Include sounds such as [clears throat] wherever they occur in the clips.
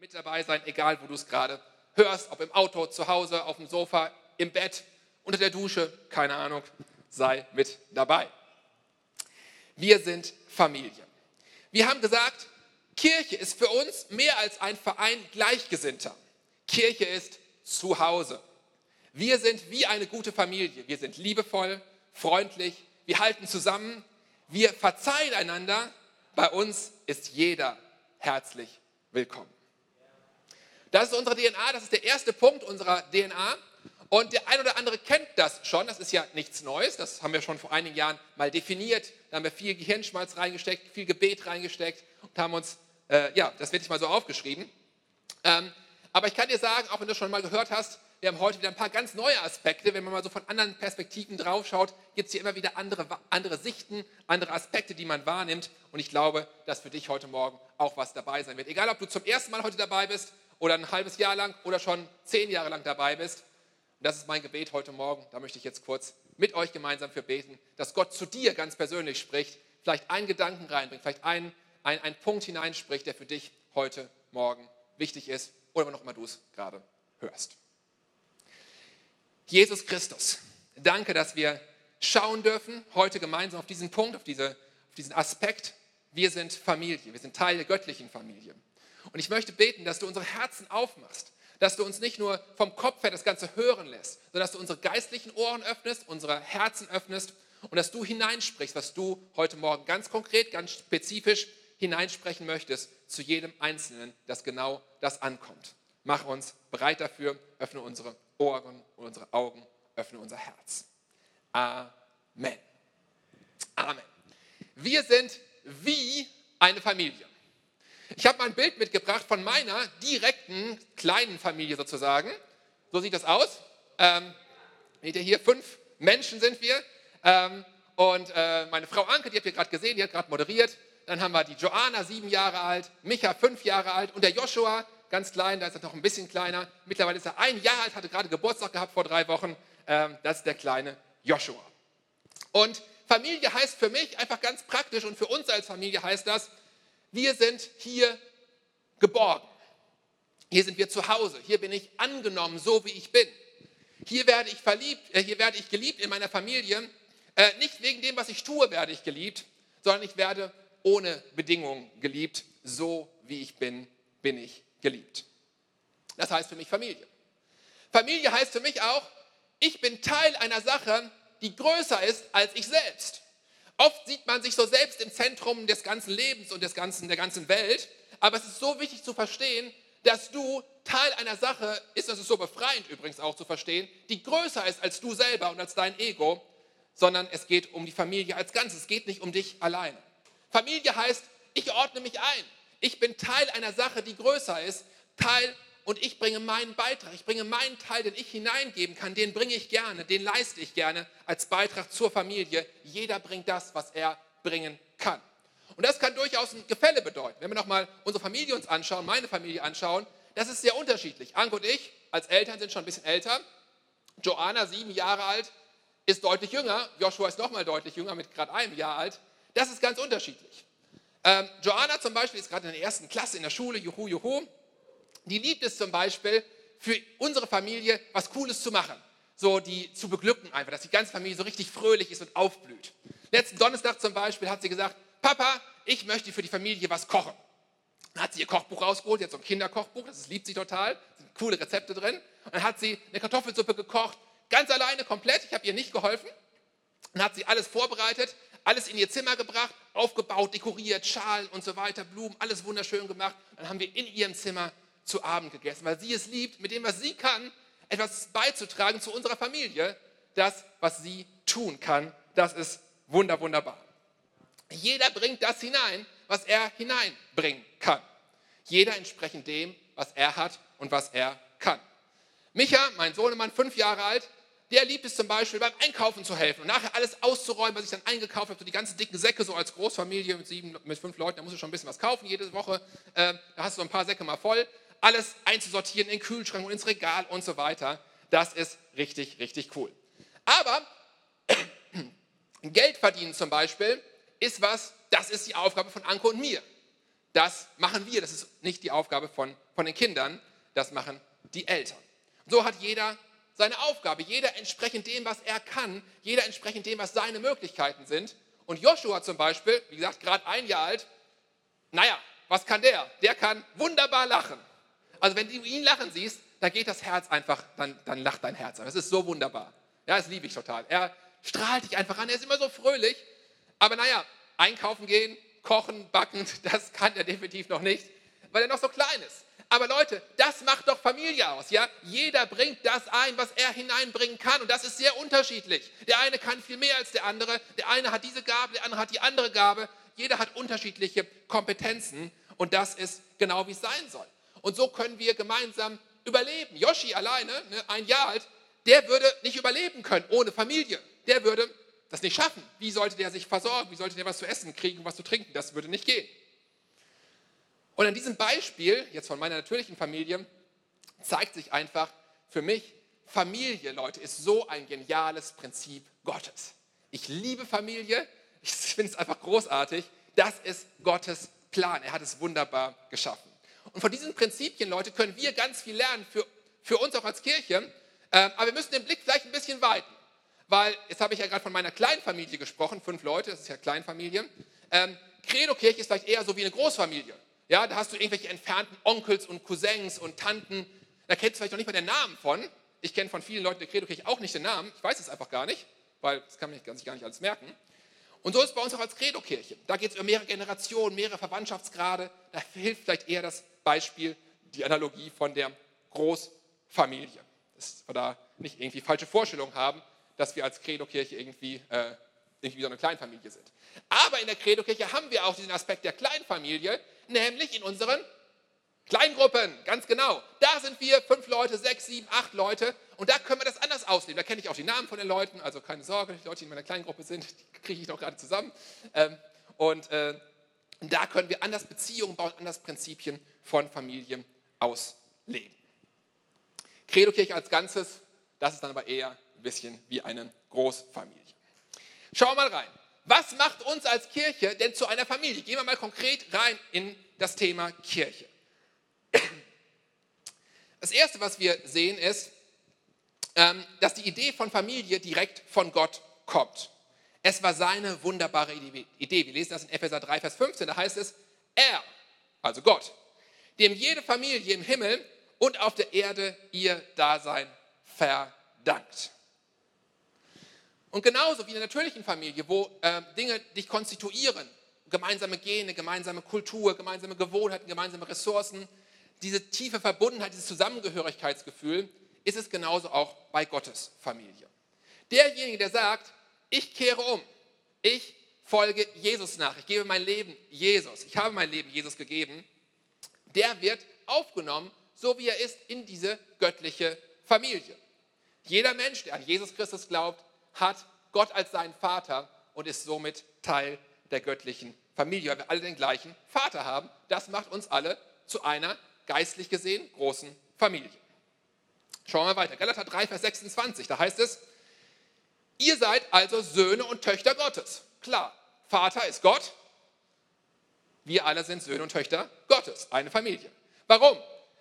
mit dabei sein, egal wo du es gerade hörst, ob im Auto, zu Hause, auf dem Sofa, im Bett, unter der Dusche, keine Ahnung, sei mit dabei. Wir sind Familie. Wir haben gesagt, Kirche ist für uns mehr als ein Verein Gleichgesinnter. Kirche ist zu Hause. Wir sind wie eine gute Familie. Wir sind liebevoll, freundlich, wir halten zusammen, wir verzeihen einander. Bei uns ist jeder herzlich willkommen. Das ist unsere DNA, das ist der erste Punkt unserer DNA. Und der ein oder andere kennt das schon, das ist ja nichts Neues, das haben wir schon vor einigen Jahren mal definiert. Da haben wir viel Gehirnschmalz reingesteckt, viel Gebet reingesteckt und haben uns, äh, ja, das werde ich mal so aufgeschrieben. Ähm, aber ich kann dir sagen, auch wenn du schon mal gehört hast, wir haben heute wieder ein paar ganz neue Aspekte. Wenn man mal so von anderen Perspektiven draufschaut, gibt es hier immer wieder andere, andere Sichten, andere Aspekte, die man wahrnimmt. Und ich glaube, dass für dich heute Morgen auch was dabei sein wird. Egal, ob du zum ersten Mal heute dabei bist oder ein halbes Jahr lang oder schon zehn Jahre lang dabei bist. Und das ist mein Gebet heute Morgen. Da möchte ich jetzt kurz mit euch gemeinsam für beten, dass Gott zu dir ganz persönlich spricht, vielleicht einen Gedanken reinbringt, vielleicht einen, einen, einen Punkt hineinspricht, der für dich heute Morgen wichtig ist oder wann auch immer du es gerade hörst. Jesus Christus, danke, dass wir schauen dürfen, heute gemeinsam auf diesen Punkt, auf, diese, auf diesen Aspekt. Wir sind Familie, wir sind Teil der göttlichen Familie. Und ich möchte beten, dass du unsere Herzen aufmachst, dass du uns nicht nur vom Kopf her das Ganze hören lässt, sondern dass du unsere geistlichen Ohren öffnest, unsere Herzen öffnest und dass du hineinsprichst, was du heute Morgen ganz konkret, ganz spezifisch hineinsprechen möchtest zu jedem Einzelnen, dass genau das ankommt. Mach uns bereit dafür, öffne unsere Ohren und unsere Augen, öffne unser Herz. Amen. Amen. Wir sind wie eine Familie. Ich habe mal ein Bild mitgebracht von meiner direkten kleinen Familie sozusagen. So sieht das aus. Ähm, seht ihr hier, fünf Menschen sind wir. Ähm, und äh, meine Frau Anke, die habt ihr gerade gesehen, die hat gerade moderiert. Dann haben wir die Joanna, sieben Jahre alt, Micha, fünf Jahre alt und der Joshua, ganz klein, da ist er noch ein bisschen kleiner. Mittlerweile ist er ein Jahr alt, hatte gerade Geburtstag gehabt vor drei Wochen. Ähm, das ist der kleine Joshua. Und Familie heißt für mich einfach ganz praktisch und für uns als Familie heißt das, wir sind hier geborgen. Hier sind wir zu Hause. Hier bin ich angenommen, so wie ich bin. Hier werde ich verliebt, äh, hier werde ich geliebt in meiner Familie. Äh, nicht wegen dem, was ich tue, werde ich geliebt, sondern ich werde ohne Bedingungen geliebt. So wie ich bin, bin ich geliebt. Das heißt für mich Familie. Familie heißt für mich auch, ich bin Teil einer Sache, die größer ist als ich selbst. Oft sieht man sich so selbst im Zentrum des ganzen Lebens und des ganzen, der ganzen Welt, aber es ist so wichtig zu verstehen, dass du Teil einer Sache ist, das ist so befreiend übrigens auch zu verstehen, die größer ist als du selber und als dein Ego, sondern es geht um die Familie als Ganzes, es geht nicht um dich alleine. Familie heißt, ich ordne mich ein. Ich bin Teil einer Sache, die größer ist, Teil und ich bringe meinen Beitrag, ich bringe meinen Teil, den ich hineingeben kann, den bringe ich gerne, den leiste ich gerne als Beitrag zur Familie. Jeder bringt das, was er bringen kann. Und das kann durchaus ein Gefälle bedeuten. Wenn wir nochmal unsere Familie uns anschauen, meine Familie anschauen, das ist sehr unterschiedlich. Anke und ich als Eltern sind schon ein bisschen älter. Joanna, sieben Jahre alt, ist deutlich jünger. Joshua ist nochmal deutlich jünger, mit gerade einem Jahr alt. Das ist ganz unterschiedlich. Ähm, Joanna zum Beispiel ist gerade in der ersten Klasse in der Schule, juhu, juhu. Die liebt es zum Beispiel, für unsere Familie was Cooles zu machen. So die zu beglücken einfach, dass die ganze Familie so richtig fröhlich ist und aufblüht. Letzten Donnerstag zum Beispiel hat sie gesagt, Papa, ich möchte für die Familie was kochen. Dann hat sie ihr Kochbuch rausgeholt, jetzt so ein Kinderkochbuch, das liebt sie total, sind coole Rezepte drin. Und dann hat sie eine Kartoffelsuppe gekocht, ganz alleine, komplett, ich habe ihr nicht geholfen. Dann hat sie alles vorbereitet, alles in ihr Zimmer gebracht, aufgebaut, dekoriert, Schalen und so weiter, Blumen, alles wunderschön gemacht. Dann haben wir in ihrem Zimmer zu Abend gegessen, weil sie es liebt, mit dem, was sie kann, etwas beizutragen zu unserer Familie. Das, was sie tun kann, das ist wunder, wunderbar. Jeder bringt das hinein, was er hineinbringen kann. Jeder entsprechend dem, was er hat und was er kann. Micha, mein Sohnemann, fünf Jahre alt, der liebt es zum Beispiel beim Einkaufen zu helfen und nachher alles auszuräumen, was ich dann eingekauft habe, so die ganzen dicken Säcke, so als Großfamilie mit, sieben, mit fünf Leuten, da musst du schon ein bisschen was kaufen jede Woche, äh, da hast du so ein paar Säcke mal voll, alles einzusortieren in den Kühlschrank und ins Regal und so weiter. Das ist richtig, richtig cool. Aber [clears throat] Geld verdienen zum Beispiel ist was, das ist die Aufgabe von Anke und mir. Das machen wir, das ist nicht die Aufgabe von, von den Kindern, das machen die Eltern. So hat jeder seine Aufgabe, jeder entsprechend dem, was er kann, jeder entsprechend dem, was seine Möglichkeiten sind. Und Joshua zum Beispiel, wie gesagt, gerade ein Jahr alt, naja, was kann der? Der kann wunderbar lachen. Also wenn du ihn lachen siehst, da geht das Herz einfach, dann, dann lacht dein Herz. Das ist so wunderbar. Ja, das liebe ich total. Er strahlt dich einfach an, er ist immer so fröhlich. Aber naja, einkaufen gehen, kochen, backen, [laughs] das kann er definitiv noch nicht, weil er noch so klein ist. Aber Leute, das macht doch Familie aus, ja? Jeder bringt das ein, was er hineinbringen kann und das ist sehr unterschiedlich. Der eine kann viel mehr als der andere, der eine hat diese Gabe, der andere hat die andere Gabe. Jeder hat unterschiedliche Kompetenzen und das ist genau wie es sein soll. Und so können wir gemeinsam überleben. Yoshi alleine, ne, ein Jahr alt, der würde nicht überleben können ohne Familie. Der würde das nicht schaffen. Wie sollte der sich versorgen? Wie sollte der was zu essen kriegen, was zu trinken? Das würde nicht gehen. Und an diesem Beispiel, jetzt von meiner natürlichen Familie, zeigt sich einfach für mich, Familie, Leute, ist so ein geniales Prinzip Gottes. Ich liebe Familie, ich [laughs] finde es einfach großartig. Das ist Gottes Plan. Er hat es wunderbar geschaffen. Und von diesen Prinzipien, Leute, können wir ganz viel lernen für, für uns auch als Kirche. Ähm, aber wir müssen den Blick vielleicht ein bisschen weiten. Weil, jetzt habe ich ja gerade von meiner Kleinfamilie gesprochen, fünf Leute, das ist ja Kleinfamilie. Ähm, Credo-Kirche ist vielleicht eher so wie eine Großfamilie. Ja, da hast du irgendwelche entfernten Onkels und Cousins und Tanten. Da kennst du vielleicht noch nicht mal den Namen von. Ich kenne von vielen Leuten der Credo-Kirche auch nicht den Namen. Ich weiß es einfach gar nicht, weil das kann man sich gar nicht alles merken. Und so ist es bei uns auch als Credo-Kirche. Da geht es um mehrere Generationen, mehrere Verwandtschaftsgrade. Da hilft vielleicht eher das Beispiel, die Analogie von der Großfamilie. Dass wir da nicht irgendwie falsche Vorstellungen haben, dass wir als Credo-Kirche irgendwie, äh, irgendwie so eine Kleinfamilie sind. Aber in der Credo-Kirche haben wir auch diesen Aspekt der Kleinfamilie, nämlich in unseren Kleingruppen, ganz genau. Da sind wir fünf Leute, sechs, sieben, acht Leute und da können wir das anders ausleben. Da kenne ich auch die Namen von den Leuten, also keine Sorge, die Leute, die in meiner Kleingruppe sind, kriege ich noch gerade zusammen. Ähm, und äh, da können wir anders Beziehungen bauen, anders Prinzipien von Familien ausleben. Credo-Kirche als Ganzes, das ist dann aber eher ein bisschen wie eine Großfamilie. Schauen wir mal rein. Was macht uns als Kirche denn zu einer Familie? Gehen wir mal konkret rein in das Thema Kirche. Das Erste, was wir sehen, ist, ähm, dass die Idee von Familie direkt von Gott kommt. Es war seine wunderbare Idee. Wir lesen das in Epheser 3, Vers 15. Da heißt es, er, also Gott, dem jede Familie im Himmel und auf der Erde ihr Dasein verdankt. Und genauso wie in der natürlichen Familie, wo äh, Dinge dich konstituieren, gemeinsame Gene, gemeinsame Kultur, gemeinsame Gewohnheiten, gemeinsame Ressourcen, diese tiefe Verbundenheit, dieses Zusammengehörigkeitsgefühl, ist es genauso auch bei Gottes Familie. Derjenige, der sagt, ich kehre um, ich folge Jesus nach, ich gebe mein Leben Jesus, ich habe mein Leben Jesus gegeben, der wird aufgenommen, so wie er ist, in diese göttliche Familie. Jeder Mensch, der an Jesus Christus glaubt, hat Gott als seinen Vater und ist somit Teil der göttlichen Familie, weil wir alle den gleichen Vater haben. Das macht uns alle zu einer geistlich gesehen großen Familie. Schauen wir weiter. Galater 3, Vers 26, da heißt es, ihr seid also Söhne und Töchter Gottes. Klar, Vater ist Gott, wir alle sind Söhne und Töchter Gottes, eine Familie. Warum?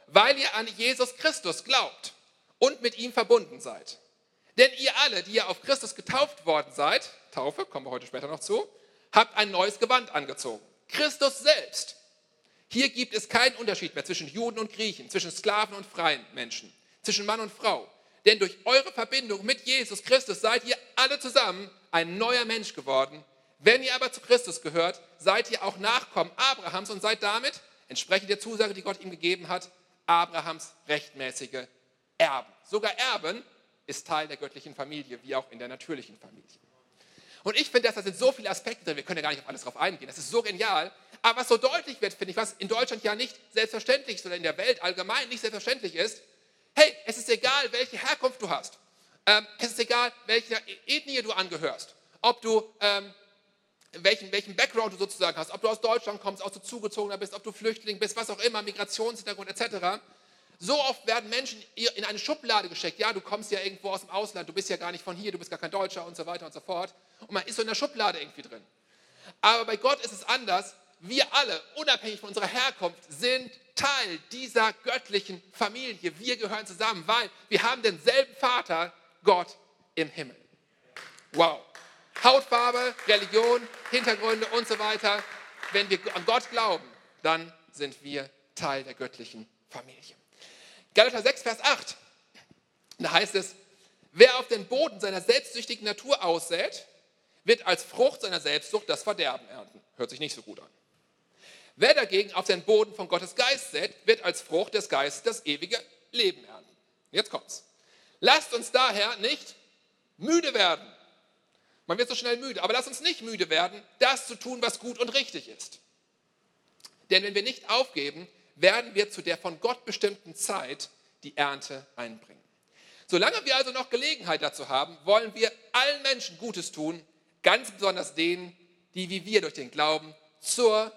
Weil ihr an Jesus Christus glaubt und mit ihm verbunden seid. Denn ihr alle, die ihr auf Christus getauft worden seid, Taufe, kommen wir heute später noch zu, habt ein neues Gewand angezogen. Christus selbst. Hier gibt es keinen Unterschied mehr zwischen Juden und Griechen, zwischen Sklaven und freien Menschen, zwischen Mann und Frau. Denn durch eure Verbindung mit Jesus Christus seid ihr alle zusammen ein neuer Mensch geworden. Wenn ihr aber zu Christus gehört, seid ihr auch Nachkommen Abrahams und seid damit, entsprechend der Zusage, die Gott ihm gegeben hat, Abrahams rechtmäßige Erben. Sogar Erben ist Teil der göttlichen Familie, wie auch in der natürlichen Familie. Und ich finde, da sind so viele Aspekte drin, wir können ja gar nicht auf alles drauf eingehen, das ist so genial. Aber was so deutlich wird, finde ich, was in Deutschland ja nicht selbstverständlich ist oder in der Welt allgemein nicht selbstverständlich ist, hey, es ist egal, welche Herkunft du hast. Ähm, es ist egal, welcher Ethnie du angehörst. Ob du, ähm, welchen, welchen Background du sozusagen hast. Ob du aus Deutschland kommst, ob du zugezogener bist, ob du Flüchtling bist, was auch immer, Migrationshintergrund etc. So oft werden Menschen in eine Schublade gesteckt. Ja, du kommst ja irgendwo aus dem Ausland, du bist ja gar nicht von hier, du bist gar kein Deutscher und so weiter und so fort. Und man ist so in der Schublade irgendwie drin. Aber bei Gott ist es anders. Wir alle, unabhängig von unserer Herkunft, sind Teil dieser göttlichen Familie. Wir gehören zusammen, weil wir haben denselben Vater, Gott im Himmel. Wow. Hautfarbe, Religion, Hintergründe und so weiter. Wenn wir an Gott glauben, dann sind wir Teil der göttlichen Familie. Galater 6, Vers 8. Da heißt es, wer auf den Boden seiner selbstsüchtigen Natur aussät, wird als Frucht seiner Selbstsucht das Verderben ernten. Hört sich nicht so gut an. Wer dagegen auf den Boden von Gottes Geist sät, wird als Frucht des Geistes das ewige Leben ernten. Jetzt kommt's. Lasst uns daher nicht müde werden. Man wird so schnell müde, aber lasst uns nicht müde werden, das zu tun, was gut und richtig ist. Denn wenn wir nicht aufgeben, werden wir zu der von Gott bestimmten Zeit die Ernte einbringen. Solange wir also noch Gelegenheit dazu haben, wollen wir allen Menschen Gutes tun, ganz besonders denen, die wie wir durch den Glauben zur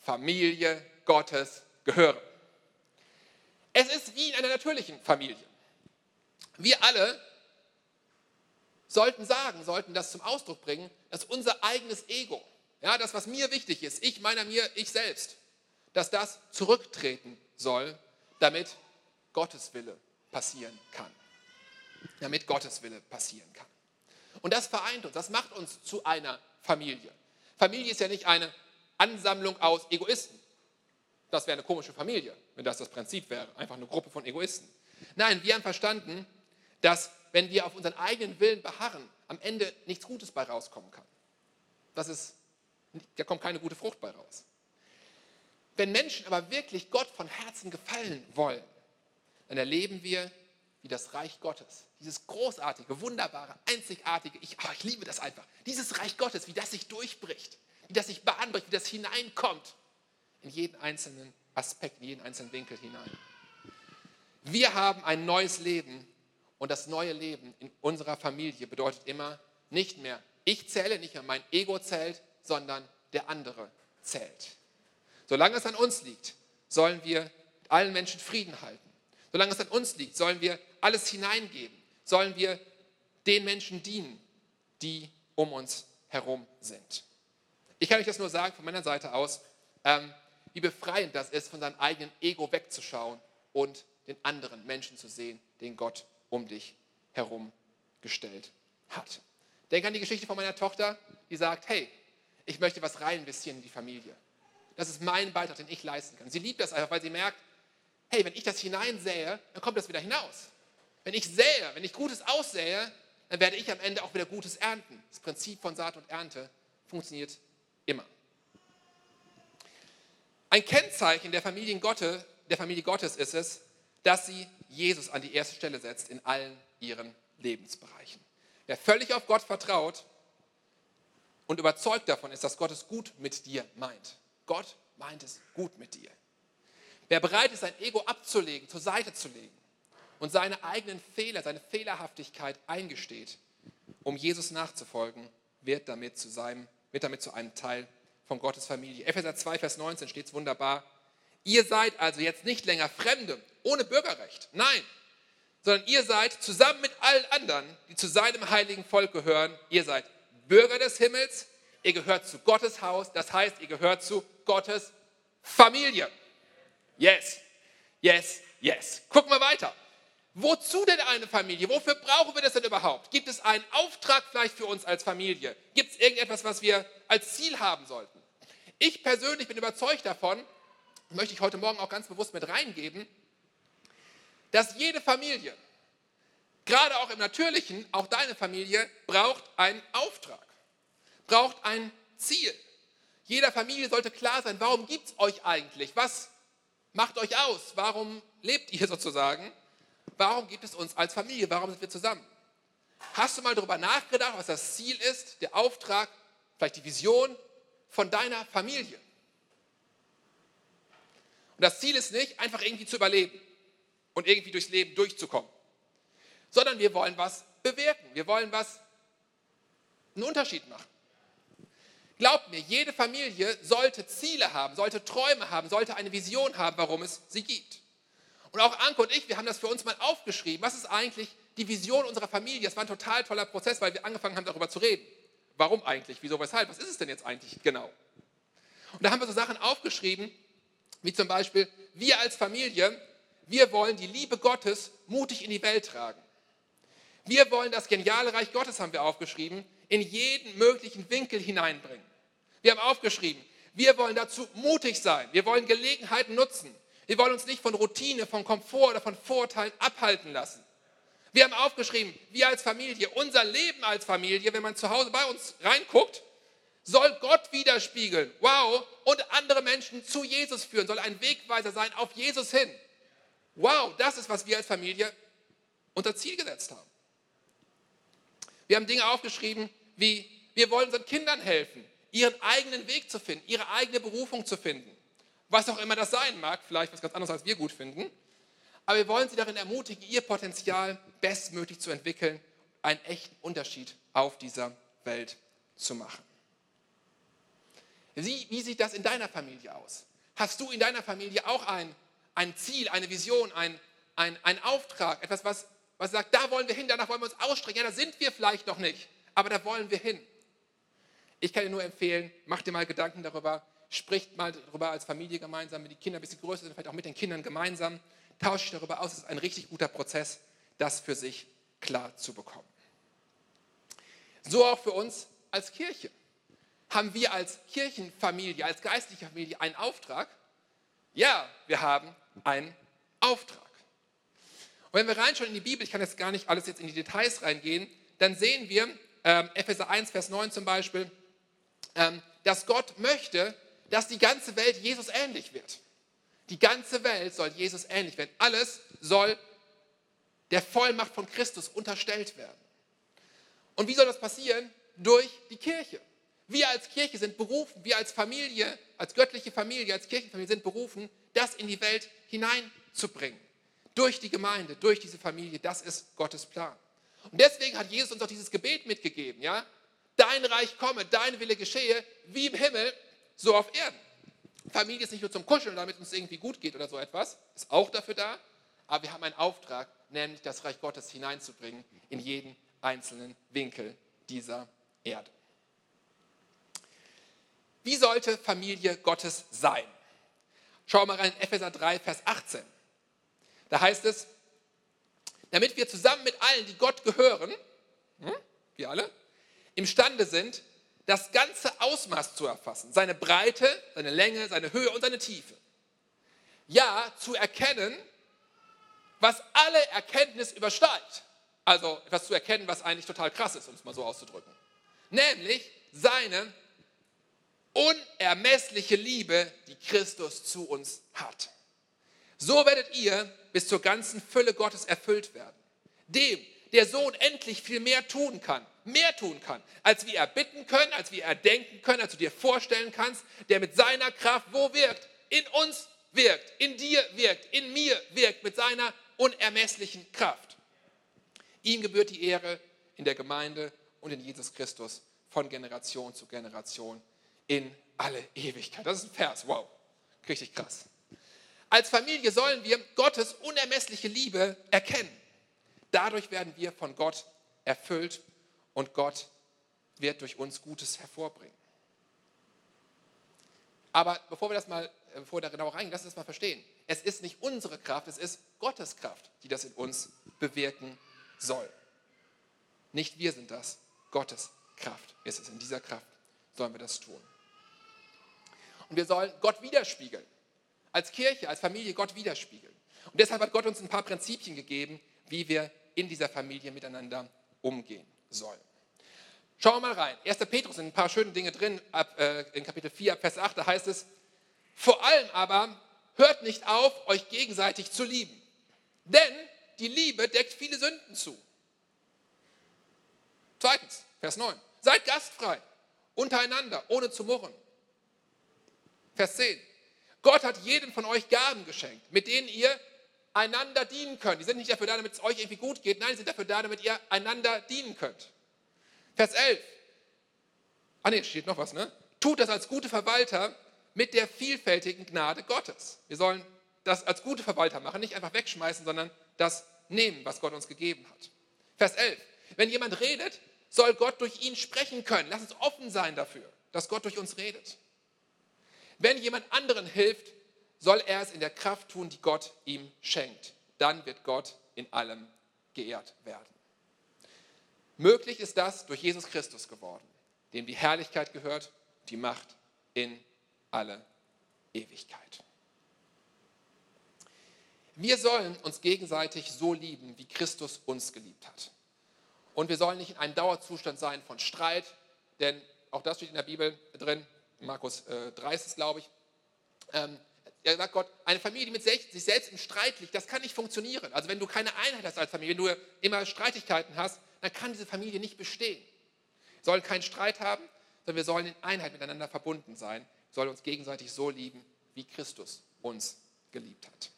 Familie Gottes gehören. Es ist wie in einer natürlichen Familie. Wir alle sollten sagen, sollten das zum Ausdruck bringen, dass unser eigenes Ego, ja, das, was mir wichtig ist, ich meiner mir, ich selbst, dass das zurücktreten soll, damit Gottes Wille passieren kann. Damit Gottes Wille passieren kann. Und das vereint uns, das macht uns zu einer Familie. Familie ist ja nicht eine Ansammlung aus Egoisten. Das wäre eine komische Familie, wenn das das Prinzip wäre, einfach eine Gruppe von Egoisten. Nein, wir haben verstanden, dass wenn wir auf unseren eigenen Willen beharren, am Ende nichts Gutes bei rauskommen kann. Das ist, da kommt keine gute Frucht bei raus. Wenn Menschen aber wirklich Gott von Herzen gefallen wollen, dann erleben wir, wie das Reich Gottes, dieses großartige, wunderbare, einzigartige, ich, oh, ich liebe das einfach, dieses Reich Gottes, wie das sich durchbricht, wie das sich bahnbricht, wie das hineinkommt in jeden einzelnen Aspekt, in jeden einzelnen Winkel hinein. Wir haben ein neues Leben und das neue Leben in unserer Familie bedeutet immer nicht mehr, ich zähle, nicht mehr mein Ego zählt, sondern der andere zählt. Solange es an uns liegt, sollen wir allen Menschen Frieden halten. Solange es an uns liegt, sollen wir alles hineingeben. Sollen wir den Menschen dienen, die um uns herum sind. Ich kann euch das nur sagen von meiner Seite aus, ähm, wie befreiend das ist, von seinem eigenen Ego wegzuschauen und den anderen Menschen zu sehen, den Gott um dich herum gestellt hat. Denk an die Geschichte von meiner Tochter, die sagt, hey, ich möchte was rein investieren in die Familie. Das ist mein Beitrag, den ich leisten kann. Sie liebt das einfach, weil sie merkt, hey, wenn ich das hineinsähe, dann kommt das wieder hinaus. Wenn ich sähe, wenn ich Gutes aussähe, dann werde ich am Ende auch wieder Gutes ernten. Das Prinzip von Saat und Ernte funktioniert immer. Ein Kennzeichen der, Familien Gottes, der Familie Gottes ist es, dass sie Jesus an die erste Stelle setzt in allen ihren Lebensbereichen. Wer völlig auf Gott vertraut und überzeugt davon ist, dass Gott es gut mit dir meint. Gott meint es gut mit dir. Wer bereit ist, sein Ego abzulegen, zur Seite zu legen und seine eigenen Fehler, seine Fehlerhaftigkeit eingesteht, um Jesus nachzufolgen, wird damit zu, seinem, wird damit zu einem Teil von Gottes Familie. Epheser 2, Vers 19 steht es wunderbar. Ihr seid also jetzt nicht länger Fremde ohne Bürgerrecht. Nein, sondern ihr seid zusammen mit allen anderen, die zu seinem heiligen Volk gehören, ihr seid Bürger des Himmels, ihr gehört zu Gottes Haus, das heißt, ihr gehört zu Gottes Familie. Yes, yes, yes. Gucken wir weiter. Wozu denn eine Familie? Wofür brauchen wir das denn überhaupt? Gibt es einen Auftrag vielleicht für uns als Familie? Gibt es irgendetwas, was wir als Ziel haben sollten? Ich persönlich bin überzeugt davon, möchte ich heute Morgen auch ganz bewusst mit reingeben, dass jede Familie, gerade auch im Natürlichen, auch deine Familie, braucht einen Auftrag, braucht ein Ziel. Jeder Familie sollte klar sein, warum gibt es euch eigentlich? Was macht euch aus? Warum lebt ihr [laughs] sozusagen? Warum gibt es uns als Familie? Warum sind wir zusammen? Hast du mal darüber nachgedacht, was das Ziel ist, der Auftrag, vielleicht die Vision von deiner Familie? Und das Ziel ist nicht, einfach irgendwie zu überleben und irgendwie durchs Leben durchzukommen, sondern wir wollen was bewirken. Wir wollen was, einen Unterschied machen. Glaubt mir, jede Familie sollte Ziele haben, sollte Träume haben, sollte eine Vision haben, warum es sie gibt. Und auch Anke und ich, wir haben das für uns mal aufgeschrieben. Was ist eigentlich die Vision unserer Familie? Das war ein total toller Prozess, weil wir angefangen haben, darüber zu reden. Warum eigentlich? Wieso, weshalb? Was ist es denn jetzt eigentlich genau? Und da haben wir so Sachen aufgeschrieben, wie zum Beispiel, wir als Familie, wir wollen die Liebe Gottes mutig in die Welt tragen. Wir wollen das geniale Reich Gottes, haben wir aufgeschrieben, in jeden möglichen Winkel hineinbringen. Wir haben aufgeschrieben, wir wollen dazu mutig sein. Wir wollen Gelegenheiten nutzen. Wir wollen uns nicht von Routine, von Komfort oder von Vorurteilen abhalten lassen. Wir haben aufgeschrieben, wir als Familie, unser Leben als Familie, wenn man zu Hause bei uns reinguckt, soll Gott widerspiegeln. Wow. Und andere Menschen zu Jesus führen, soll ein Wegweiser sein auf Jesus hin. Wow, das ist, was wir als Familie unter Ziel gesetzt haben. Wir haben Dinge aufgeschrieben wie, wir wollen unseren Kindern helfen, ihren eigenen Weg zu finden, ihre eigene Berufung zu finden. Was auch immer das sein mag, vielleicht was ganz anderes, als wir gut finden. Aber wir wollen sie darin ermutigen, ihr Potenzial bestmöglich zu entwickeln, einen echten Unterschied auf dieser Welt zu machen. Wie, wie sieht das in deiner Familie aus? Hast du in deiner Familie auch ein, ein Ziel, eine Vision, ein, ein, ein Auftrag, etwas, was, was sagt, da wollen wir hin, danach wollen wir uns ausstrecken. Ja, da sind wir vielleicht noch nicht, aber da wollen wir hin. Ich kann dir nur empfehlen, mach dir mal Gedanken darüber, spricht mal darüber als Familie gemeinsam, wenn die Kinder ein bisschen größer sind, vielleicht auch mit den Kindern gemeinsam, tauscht dich darüber aus. Es ist ein richtig guter Prozess, das für sich klar zu bekommen. So auch für uns als Kirche. Haben wir als Kirchenfamilie, als geistliche Familie einen Auftrag? Ja, wir haben einen Auftrag. Und wenn wir reinschauen in die Bibel, ich kann jetzt gar nicht alles jetzt in die Details reingehen, dann sehen wir, ähm, Epheser 1, Vers 9 zum Beispiel, ähm, dass Gott möchte, dass die ganze Welt Jesus ähnlich wird. Die ganze Welt soll Jesus ähnlich werden. Alles soll der Vollmacht von Christus unterstellt werden. Und wie soll das passieren? Durch die Kirche. Wir als Kirche sind berufen, wir als Familie, als göttliche Familie, als Kirchenfamilie sind berufen, das in die Welt hineinzubringen. Durch die Gemeinde, durch diese Familie, das ist Gottes Plan. Und deswegen hat Jesus uns auch dieses Gebet mitgegeben, ja? Dein Reich komme, dein Wille geschehe, wie im Himmel, so auf Erden. Familie ist nicht nur zum Kuscheln, damit uns irgendwie gut geht oder so etwas, ist auch dafür da, aber wir haben einen Auftrag, nämlich das Reich Gottes hineinzubringen in jeden einzelnen Winkel dieser Erde. Wie sollte Familie Gottes sein? Schauen wir mal rein in Epheser 3, Vers 18. Da heißt es, damit wir zusammen mit allen, die Gott gehören, hm, wir alle, imstande sind, das ganze Ausmaß zu erfassen, seine Breite, seine Länge, seine Höhe und seine Tiefe. Ja, zu erkennen, was alle Erkenntnis übersteigt. Also etwas zu erkennen, was eigentlich total krass ist, um es mal so auszudrücken. Nämlich seine unermessliche Liebe, die Christus zu uns hat. So werdet ihr bis zur ganzen Fülle Gottes erfüllt werden. Dem, der so unendlich viel mehr tun kann, mehr tun kann, als wir erbitten können, als wir erdenken können, als du dir vorstellen kannst, der mit seiner Kraft wo wirkt? In uns wirkt, in dir wirkt, in mir wirkt, mit seiner unermesslichen Kraft. Ihm gebührt die Ehre in der Gemeinde und in Jesus Christus von Generation zu Generation in alle Ewigkeit. Das ist ein Vers, wow, richtig krass. Als Familie sollen wir Gottes unermessliche Liebe erkennen. Dadurch werden wir von Gott erfüllt und Gott wird durch uns Gutes hervorbringen. Aber bevor wir das mal, äh, bevor wir da genau reingehen, lass uns das mal verstehen. Es ist nicht unsere Kraft, es ist Gottes Kraft, die das in uns bewirken soll. Nicht wir sind das, Gottes Kraft ist es. In dieser Kraft sollen wir das tun. Und wir sollen Gott widerspiegeln. Als Kirche, als Familie Gott widerspiegeln. Und deshalb hat Gott uns ein paar Prinzipien gegeben, wie wir in dieser Familie miteinander umgehen sollen. Schauen wir mal rein. 1. Petrus sind ein paar schöne Dinge drin, ab, äh, in Kapitel 4, Vers 8, da heißt es, vor allem aber hört nicht auf, euch gegenseitig zu lieben. Denn die Liebe deckt viele Sünden zu. Zweitens, Vers 9. Seid gastfrei, untereinander, ohne zu murren. Vers 10. Gott hat jedem von euch Gaben geschenkt, mit denen ihr einander dienen könnt. Die sind nicht dafür da, damit es euch irgendwie gut geht, nein, die sind dafür da, damit ihr einander dienen könnt. Vers 11. Ah ne, steht noch was, ne? Tut das als gute Verwalter mit der vielfältigen Gnade Gottes. Wir sollen das als gute Verwalter machen, nicht einfach wegschmeißen, sondern das nehmen, was Gott uns gegeben hat. Vers 11. Wenn jemand redet, soll Gott durch ihn sprechen können. Lass uns offen sein dafür, dass Gott durch uns redet. Wenn jemand anderen hilft, soll er es in der Kraft tun, die Gott ihm schenkt. Dann wird Gott in allem geehrt werden. Möglich ist das durch Jesus Christus geworden, dem die Herrlichkeit gehört, die Macht in alle Ewigkeit. Wir sollen uns gegenseitig so lieben, wie Christus uns geliebt hat. Und wir sollen nicht in einem Dauerzustand sein von Streit, denn auch das steht in der Bibel drin, Markus äh, 30, glaube ich. Ähm, er sagt Gott, eine Familie, die mit sich selbst im Streit liegt, das kann nicht funktionieren. Also wenn du keine Einheit hast als Familie, wenn du immer Streitigkeiten hast, dann kann diese Familie nicht bestehen. Wir sollen keinen Streit haben, sondern wir sollen in Einheit miteinander verbunden sein. Wir sollen uns gegenseitig so lieben, wie Christus uns geliebt hat.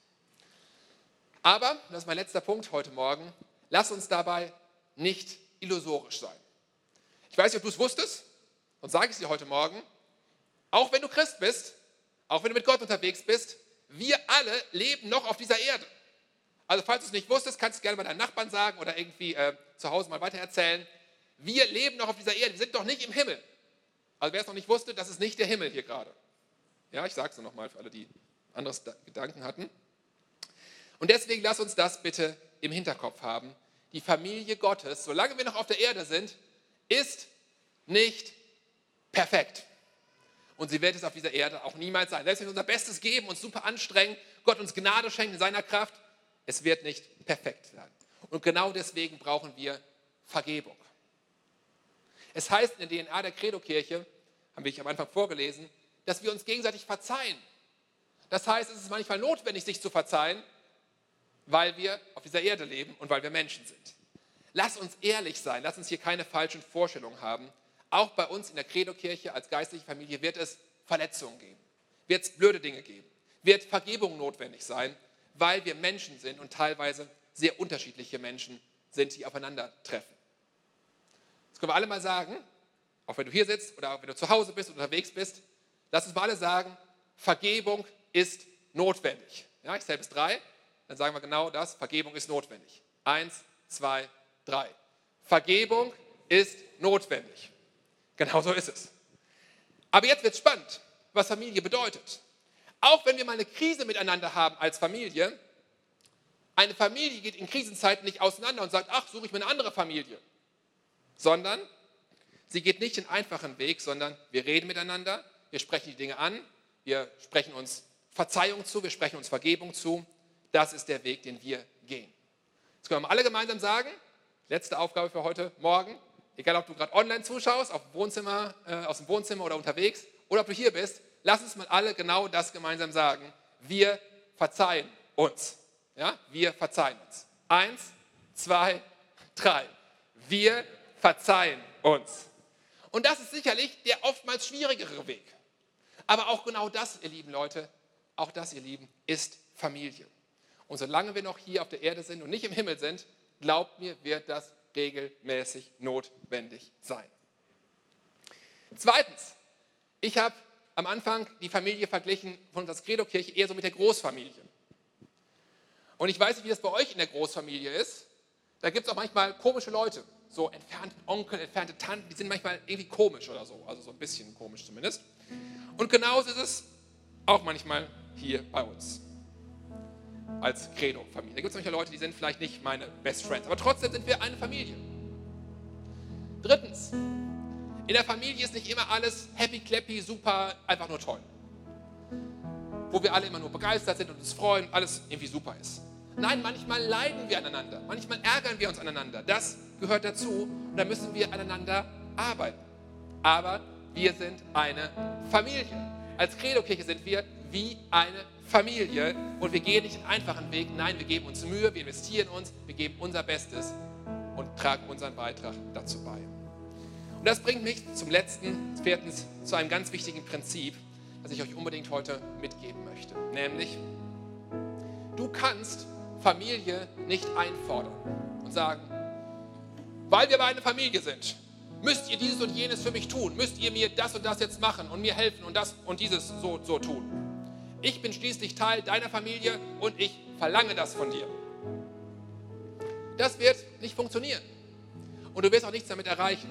Aber, das ist mein letzter Punkt heute Morgen, lass uns dabei nicht illusorisch sein. Ich weiß nicht, ob du es wusstest, und sage es dir heute Morgen, auch wenn du Christ bist, auch wenn du mit Gott unterwegs bist, wir alle leben noch auf dieser Erde. Also falls du es nicht wusstest, kannst du es gerne mal deinen Nachbarn sagen oder irgendwie äh, zu Hause mal weitererzählen. Wir leben noch auf dieser Erde, wir sind noch nicht im Himmel. Also wer es noch nicht wusste, das ist nicht der Himmel hier gerade. Ja, ich sage es nochmal für alle, die anderes Gedanken hatten. Und deswegen lass uns das bitte im Hinterkopf haben. Die Familie Gottes, solange wir noch auf der Erde sind, ist nicht perfekt. Und sie wird es auf dieser Erde auch niemals sein. Selbst wenn wir unser Bestes geben, uns super anstrengen, Gott uns Gnade schenkt in seiner Kraft, es wird nicht perfekt werden. Und genau deswegen brauchen wir Vergebung. Es heißt in der DNA der Credo-Kirche, haben wir am Anfang vorgelesen, dass wir uns gegenseitig verzeihen. Das heißt, es ist manchmal notwendig, sich zu verzeihen, weil wir auf dieser Erde leben und weil wir Menschen sind. Lass uns ehrlich sein, lass uns hier keine falschen Vorstellungen haben. Auch bei uns in der Credo-Kirche als geistliche Familie wird es Verletzungen geben, wird es blöde Dinge geben, wird Vergebung notwendig sein, weil wir Menschen sind und teilweise sehr unterschiedliche Menschen sind, die aufeinandertreffen. Das können wir alle mal sagen, auch wenn du hier sitzt oder auch wenn du zu Hause bist und unterwegs bist, lass uns mal alle sagen, Vergebung ist notwendig. Ja, ich zähle bis drei, dann sagen wir genau das, Vergebung ist notwendig. Eins, zwei, drei. Vergebung ist notwendig. Genau so ist es. Aber jetzt wird spannend, was Familie bedeutet. Auch wenn wir mal eine Krise miteinander haben als Familie, eine Familie geht in Krisenzeiten nicht auseinander und sagt, ach, suche ich mir eine andere Familie, sondern sie geht nicht den einfachen Weg, sondern wir reden miteinander, wir sprechen die Dinge an, wir sprechen uns Verzeihung zu, wir sprechen uns Vergebung zu. Das ist der Weg, den wir gehen. Das können wir alle gemeinsam sagen. Letzte Aufgabe für heute Morgen. Egal, ob du gerade online zuschaust, Wohnzimmer, äh, aus dem Wohnzimmer oder unterwegs, oder ob du hier bist, lass uns mal alle genau das gemeinsam sagen. Wir verzeihen uns. Ja, wir verzeihen uns. Eins, zwei, drei. Wir verzeihen uns. Und das ist sicherlich der oftmals schwierigere Weg. Aber auch genau das, ihr lieben Leute, auch das, ihr Lieben, ist Familie. Und solange wir noch hier auf der Erde sind und nicht im Himmel sind, glaubt mir, wird das regelmäßig notwendig sein. Zweitens, ich habe am Anfang die Familie verglichen von unserer Credo-Kirche eher so mit der Großfamilie. Und ich weiß nicht, wie das bei euch in der Großfamilie ist. Da gibt es auch manchmal komische Leute, so entfernte Onkel, entfernte Tanten, die sind manchmal irgendwie komisch oder so, also so ein bisschen komisch zumindest. Und genauso ist es auch manchmal hier bei uns als Credo-Familie. Da gibt es manchmal Leute, die sind vielleicht nicht meine Best Friends, aber trotzdem sind wir eine Familie. Drittens, in der Familie ist nicht immer alles happy, clappy, super, einfach nur toll. Wo wir alle immer nur begeistert sind und uns freuen, alles irgendwie super ist. Nein, manchmal leiden wir aneinander, manchmal ärgern wir uns aneinander. Das gehört dazu und da müssen wir aneinander arbeiten. Aber wir sind eine Familie. Als Credo-Kirche sind wir wie eine Familie und wir gehen nicht den einfachen Weg. Nein, wir geben uns Mühe, wir investieren uns, wir geben unser Bestes und tragen unseren Beitrag dazu bei. Und das bringt mich zum letzten, viertens, zu einem ganz wichtigen Prinzip, das ich euch unbedingt heute mitgeben möchte. Nämlich, du kannst Familie nicht einfordern und sagen, weil wir eine Familie sind, müsst ihr dieses und jenes für mich tun, müsst ihr mir das und das jetzt machen und mir helfen und das und dieses so, so tun. Ich bin schließlich Teil deiner Familie und ich verlange das von dir. Das wird nicht funktionieren. Und du wirst auch nichts damit erreichen.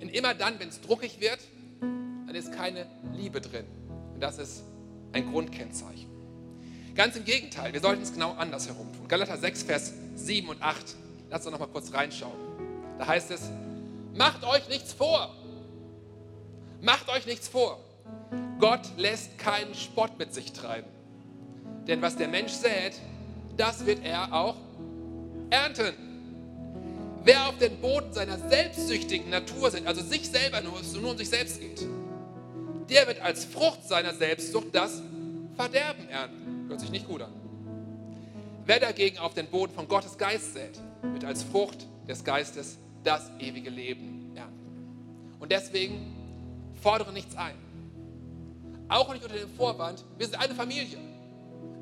Denn immer dann, wenn es druckig wird, dann ist keine Liebe drin. Und das ist ein Grundkennzeichen. Ganz im Gegenteil, wir sollten es genau andersherum tun. Galater 6, Vers 7 und 8. Lass uns noch mal kurz reinschauen. Da heißt es, macht euch nichts vor. Macht euch nichts vor. Gott lässt keinen Spott mit sich treiben. Denn was der Mensch sät, das wird er auch ernten. Wer auf den Boden seiner selbstsüchtigen Natur sind, also sich selber nur, nur um sich selbst geht, der wird als Frucht seiner Selbstsucht das Verderben ernten. Hört sich nicht gut an. Wer dagegen auf den Boden von Gottes Geist sät, wird als Frucht des Geistes das ewige Leben ernten. Und deswegen fordere nichts ein. Auch nicht unter dem Vorwand, wir sind eine Familie.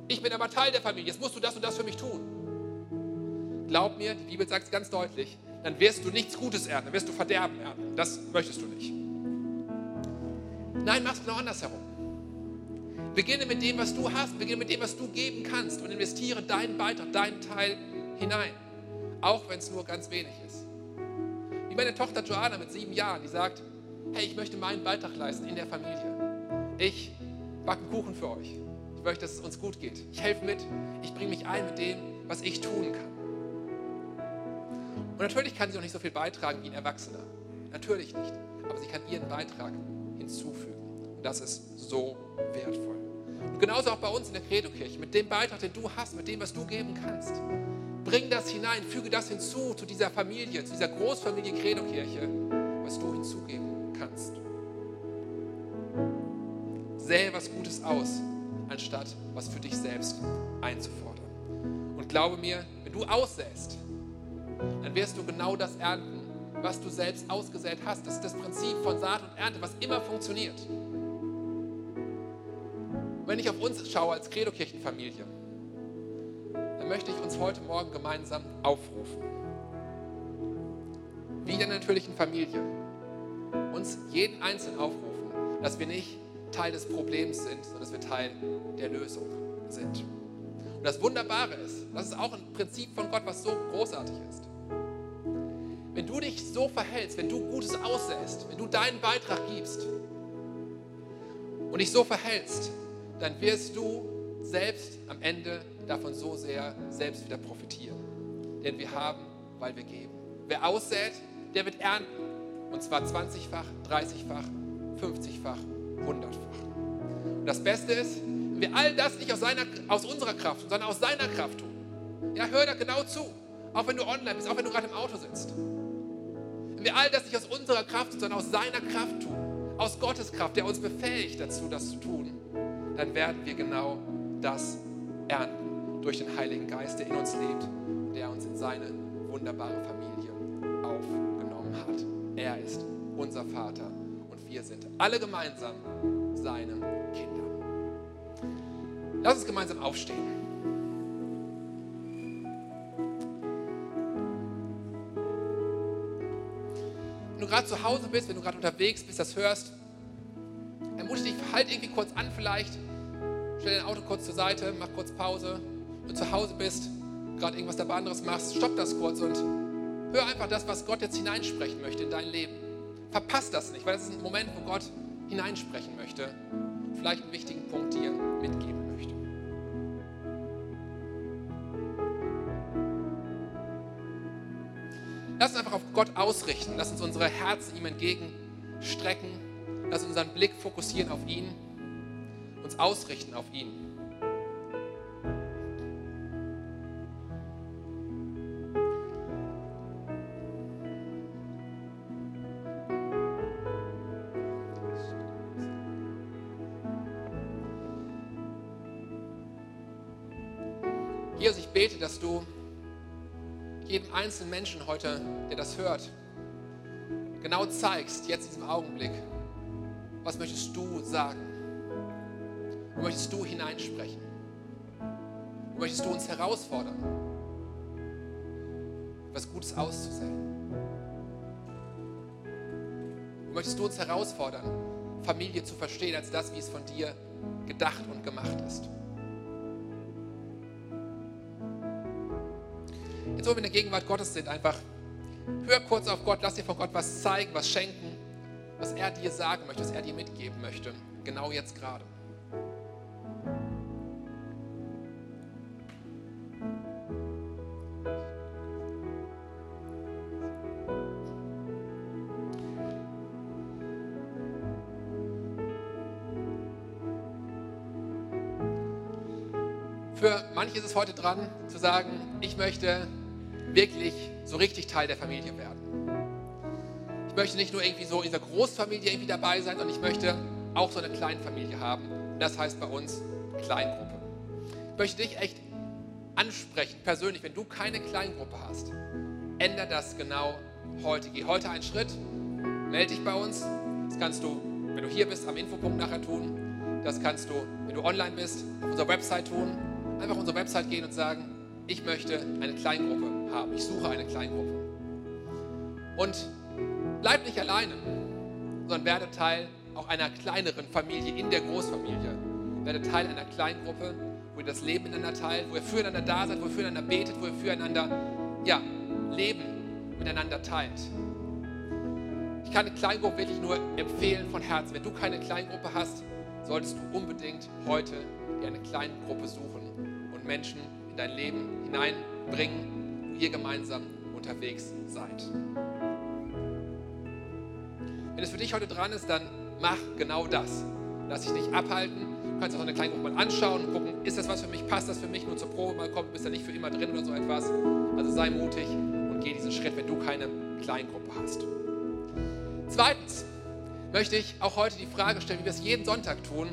Ich bin aber Teil der Familie. Jetzt musst du das und das für mich tun. Glaub mir, die Bibel sagt es ganz deutlich, dann wirst du nichts Gutes ernten, dann wirst du Verderben ernten. Das möchtest du nicht. Nein, mach es genau andersherum. Beginne mit dem, was du hast, beginne mit dem, was du geben kannst und investiere deinen Beitrag, deinen Teil hinein. Auch wenn es nur ganz wenig ist. Wie meine Tochter Joanna mit sieben Jahren, die sagt, hey, ich möchte meinen Beitrag leisten in der Familie. Ich backe Kuchen für euch. Ich möchte, dass es uns gut geht. Ich helfe mit. Ich bringe mich ein mit dem, was ich tun kann. Und natürlich kann sie auch nicht so viel beitragen wie ein Erwachsener. Natürlich nicht. Aber sie kann ihren Beitrag hinzufügen. Und das ist so wertvoll. Und genauso auch bei uns in der Credo-Kirche. Mit dem Beitrag, den du hast, mit dem, was du geben kannst. Bring das hinein, füge das hinzu zu dieser Familie, zu dieser Großfamilie Credo-Kirche, was du hinzugeben kannst. Sähe was Gutes aus, anstatt was für dich selbst einzufordern. Und glaube mir, wenn du aussäst, dann wirst du genau das ernten, was du selbst ausgesät hast. Das ist das Prinzip von Saat und Ernte, was immer funktioniert. Wenn ich auf uns schaue als Credo-Kirchenfamilie, dann möchte ich uns heute Morgen gemeinsam aufrufen. Wie in der natürlichen Familie. Uns jeden Einzelnen aufrufen, dass wir nicht Teil des Problems sind, sondern dass wir Teil der Lösung sind. Und das Wunderbare ist, das ist auch ein Prinzip von Gott, was so großartig ist. Wenn du dich so verhältst, wenn du Gutes aussäst, wenn du deinen Beitrag gibst und dich so verhältst, dann wirst du selbst am Ende davon so sehr selbst wieder profitieren. Denn wir haben, weil wir geben. Wer aussät, der wird ernten. Und zwar 20-fach, 30-fach, 50-fach, 100-fach. Und das Beste ist, wenn wir all das nicht aus, seiner, aus unserer Kraft, sondern aus seiner Kraft tun. Ja, hör da genau zu. Auch wenn du online bist, auch wenn du gerade im Auto sitzt. Wenn wir all das nicht aus unserer Kraft, sondern aus seiner Kraft tun, aus Gottes Kraft, der uns befähigt dazu, das zu tun, dann werden wir genau das ernten durch den Heiligen Geist, der in uns lebt, der uns in seine wunderbare Familie aufgenommen hat. Er ist unser Vater wir sind alle gemeinsam seine Kinder. Lass uns gemeinsam aufstehen. Wenn du gerade zu Hause bist, wenn du gerade unterwegs bist, das hörst, ermutige dich, halt irgendwie kurz an vielleicht. Stell dein Auto kurz zur Seite, mach kurz Pause. Wenn du zu Hause bist, gerade irgendwas dabei anderes machst, stopp das kurz und hör einfach das, was Gott jetzt hineinsprechen möchte in dein Leben. Verpasst das nicht, weil das ist ein Moment, wo Gott hineinsprechen möchte. Vielleicht einen wichtigen Punkt dir mitgeben möchte. Lass uns einfach auf Gott ausrichten. Lass uns unsere Herzen ihm entgegenstrecken. Lass uns unseren Blick fokussieren auf ihn. Uns ausrichten auf ihn. Einzelnen Menschen heute, der das hört, genau zeigst, jetzt in diesem Augenblick, was möchtest du sagen? Wo möchtest du hineinsprechen? Wo möchtest du uns herausfordern, was Gutes auszusehen? Wo möchtest du uns herausfordern, Familie zu verstehen als das, wie es von dir gedacht und gemacht ist? jetzt wo wir in der Gegenwart Gottes sind, einfach hör kurz auf Gott, lass dir von Gott was zeigen, was schenken, was er dir sagen möchte, was er dir mitgeben möchte, genau jetzt gerade. Für manche ist es heute dran zu sagen, ich möchte wirklich so richtig Teil der Familie werden. Ich möchte nicht nur irgendwie so in dieser Großfamilie irgendwie dabei sein, sondern ich möchte auch so eine Kleinfamilie haben. Das heißt bei uns Kleingruppe. Ich möchte dich echt ansprechen, persönlich, wenn du keine Kleingruppe hast, ändere das genau heute. Geh heute einen Schritt, melde dich bei uns. Das kannst du, wenn du hier bist, am Infopunkt nachher tun. Das kannst du, wenn du online bist, auf unserer Website tun. Einfach auf unsere Website gehen und sagen, ich möchte eine Kleingruppe haben. Ich suche eine Kleingruppe. Und bleib nicht alleine, sondern werde Teil auch einer kleineren Familie in der Großfamilie. Werde Teil einer Kleingruppe, wo ihr das Leben miteinander teilt, wo ihr füreinander da seid, wo ihr füreinander betet, wo ihr füreinander ja, Leben miteinander teilt. Ich kann eine Kleingruppe wirklich nur empfehlen von Herzen. Wenn du keine Kleingruppe hast, solltest du unbedingt heute dir eine Kleingruppe suchen und Menschen in dein Leben hineinbringen, ihr gemeinsam unterwegs seid. Wenn es für dich heute dran ist, dann mach genau das. Lass dich nicht abhalten. Du kannst auch eine Kleingruppe mal anschauen und gucken, ist das was für mich, passt das für mich, nur zur Probe mal kommen, bist ja nicht für immer drin oder so etwas. Also sei mutig und geh diesen Schritt, wenn du keine Kleingruppe hast. Zweitens möchte ich auch heute die Frage stellen, wie wir es jeden Sonntag tun.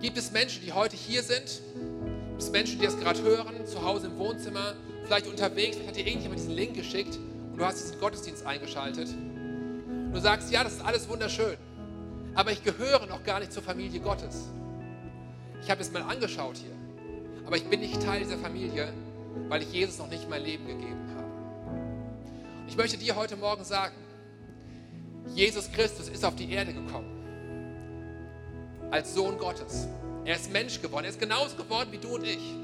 Gibt es Menschen, die heute hier sind? Gibt es Menschen, die das gerade hören, zu Hause im Wohnzimmer, vielleicht unterwegs, vielleicht hat dir irgendjemand diesen Link geschickt und du hast diesen Gottesdienst eingeschaltet. Und du sagst, ja, das ist alles wunderschön, aber ich gehöre noch gar nicht zur Familie Gottes. Ich habe es mal angeschaut hier, aber ich bin nicht Teil dieser Familie, weil ich Jesus noch nicht mein Leben gegeben habe. Ich möchte dir heute Morgen sagen, Jesus Christus ist auf die Erde gekommen. Als Sohn Gottes. Er ist Mensch geworden. Er ist genauso geworden wie du und ich.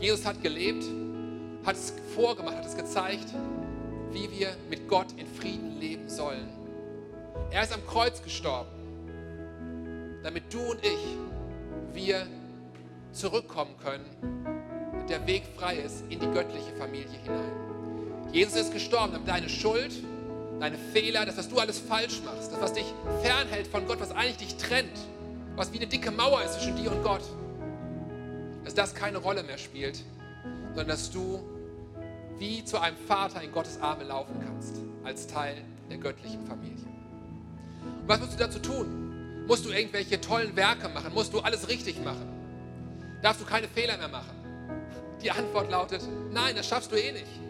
Jesus hat gelebt, hat es vorgemacht, hat es gezeigt, wie wir mit Gott in Frieden leben sollen. Er ist am Kreuz gestorben, damit du und ich, wir zurückkommen können, damit der Weg frei ist in die göttliche Familie hinein. Jesus ist gestorben, damit deine Schuld, deine Fehler, das, was du alles falsch machst, das, was dich fernhält von Gott, was eigentlich dich trennt, was wie eine dicke Mauer ist zwischen dir und Gott, dass das keine Rolle mehr spielt, sondern dass du wie zu einem Vater in Gottes Arme laufen kannst, als Teil der göttlichen Familie. Und was musst du dazu tun? Musst du irgendwelche tollen Werke machen? Musst du alles richtig machen? Darfst du keine Fehler mehr machen? Die Antwort lautet, nein, das schaffst du eh nicht.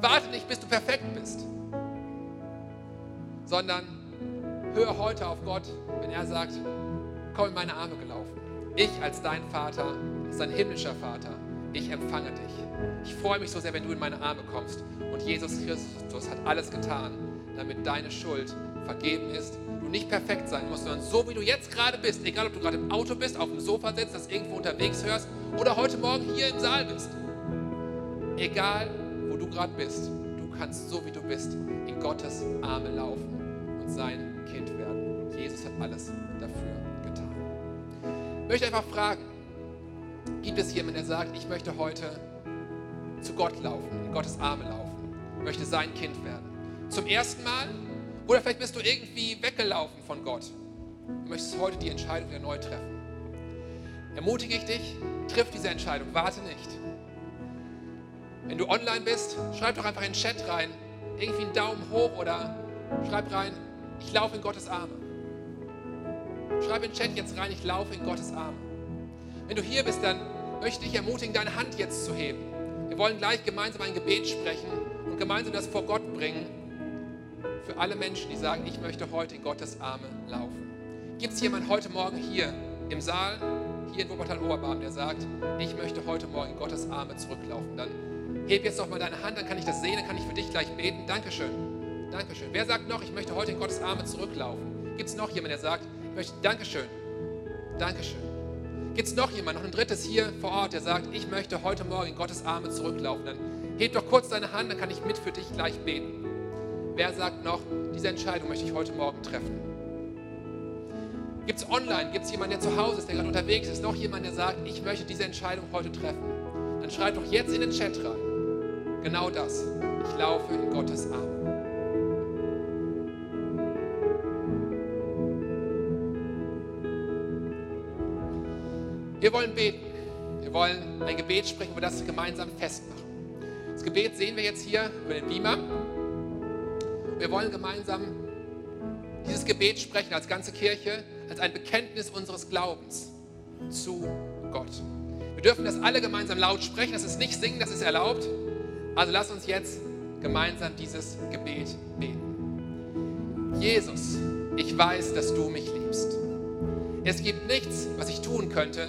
Warte nicht, bis du perfekt bist sondern hör heute auf Gott, wenn er sagt, komm in meine Arme gelaufen. Ich als dein Vater, als dein himmlischer Vater, ich empfange dich. Ich freue mich so sehr, wenn du in meine Arme kommst. Und Jesus Christus hat alles getan, damit deine Schuld vergeben ist. Du nicht perfekt sein musst, sondern so wie du jetzt gerade bist, egal ob du gerade im Auto bist, auf dem Sofa sitzt, das irgendwo unterwegs hörst oder heute Morgen hier im Saal bist. Egal, wo du gerade bist, du kannst so wie du bist in Gottes Arme laufen und sein Kind werden. Jesus hat alles dafür getan. Ich möchte einfach fragen, gibt es jemanden, der sagt, ich möchte heute zu Gott laufen, in Gottes Arme laufen, möchte sein Kind werden? Zum ersten Mal? Oder vielleicht bist du irgendwie weggelaufen von Gott und möchtest heute die Entscheidung wieder neu treffen. Ermutige ich dich, triff diese Entscheidung, warte nicht. Wenn du online bist, schreib doch einfach in den Chat rein, irgendwie einen Daumen hoch oder schreib rein, ich laufe in Gottes Arme. Schreib in den Chat jetzt rein, ich laufe in Gottes Arme. Wenn du hier bist, dann möchte ich dich ermutigen, deine Hand jetzt zu heben. Wir wollen gleich gemeinsam ein Gebet sprechen und gemeinsam das vor Gott bringen. Für alle Menschen, die sagen, ich möchte heute in Gottes Arme laufen. Gibt es jemanden heute Morgen hier im Saal, hier in Wuppertal-Oberbaden, der sagt, ich möchte heute Morgen in Gottes Arme zurücklaufen? Dann heb jetzt doch mal deine Hand, dann kann ich das sehen, dann kann ich für dich gleich beten. Dankeschön. Dankeschön. Wer sagt noch, ich möchte heute in Gottes Arme zurücklaufen? Gibt es noch jemanden, der sagt, ich möchte, Dankeschön. Dankeschön. Gibt es noch jemanden, noch ein drittes hier vor Ort, der sagt, ich möchte heute Morgen in Gottes Arme zurücklaufen? Dann heb doch kurz deine Hand, dann kann ich mit für dich gleich beten. Wer sagt noch, diese Entscheidung möchte ich heute Morgen treffen? Gibt es online, gibt es jemanden, der zu Hause ist, der gerade unterwegs ist, noch jemand, der sagt, ich möchte diese Entscheidung heute treffen? Dann schreib doch jetzt in den Chat rein. Genau das. Ich laufe in Gottes Arme. Wir wollen beten. Wir wollen ein Gebet sprechen, wo wir das gemeinsam festmachen. Das Gebet sehen wir jetzt hier über den Beamer. Wir wollen gemeinsam dieses Gebet sprechen als ganze Kirche, als ein Bekenntnis unseres Glaubens zu Gott. Wir dürfen das alle gemeinsam laut sprechen. Das ist nicht singen, das ist erlaubt. Also lass uns jetzt gemeinsam dieses Gebet beten. Jesus, ich weiß, dass du mich liebst. Es gibt nichts, was ich tun könnte,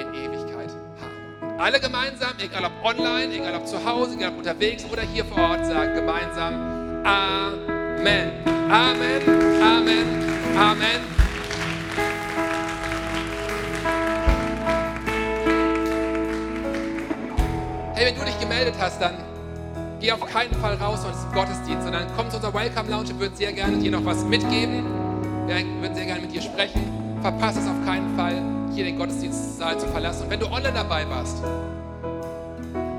in Ewigkeit habe. Und alle gemeinsam, egal ob online, egal ob zu Hause, egal ob unterwegs oder hier vor Ort, sagen gemeinsam Amen. Amen. Amen. Amen. Hey, wenn du dich gemeldet hast, dann geh auf keinen Fall raus aus dem Gottesdienst, sondern komm zu unserer Welcome Lounge. Wir würden sehr gerne dir noch was mitgeben. Wir würden sehr gerne mit dir sprechen. Verpasse es auf keinen Fall, hier den Gottesdienstsaal zu verlassen. Und wenn du online dabei warst,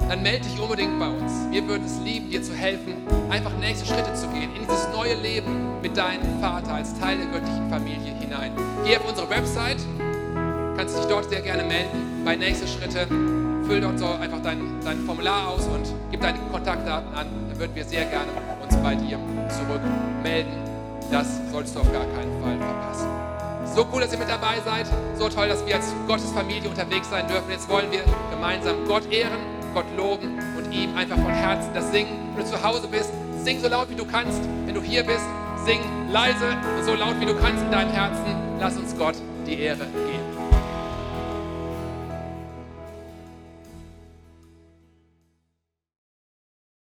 dann melde dich unbedingt bei uns. Wir würden es lieben, dir zu helfen, einfach nächste Schritte zu gehen, in dieses neue Leben mit deinem Vater als Teil der göttlichen Familie hinein. Geh auf unsere Website, kannst dich dort sehr gerne melden bei nächste Schritte füll dort so einfach dein, dein Formular aus und gib deine Kontaktdaten an. Dann würden wir sehr gerne uns bei dir zurückmelden. Das solltest du auf gar keinen Fall verpassen. So cool, dass ihr mit dabei seid. So toll, dass wir als Gottes Familie unterwegs sein dürfen. Jetzt wollen wir gemeinsam Gott ehren, Gott loben und ihm einfach von Herzen das singen. Wenn du zu Hause bist, sing so laut wie du kannst. Wenn du hier bist, sing leise und so laut wie du kannst in deinem Herzen. Lass uns Gott die Ehre geben.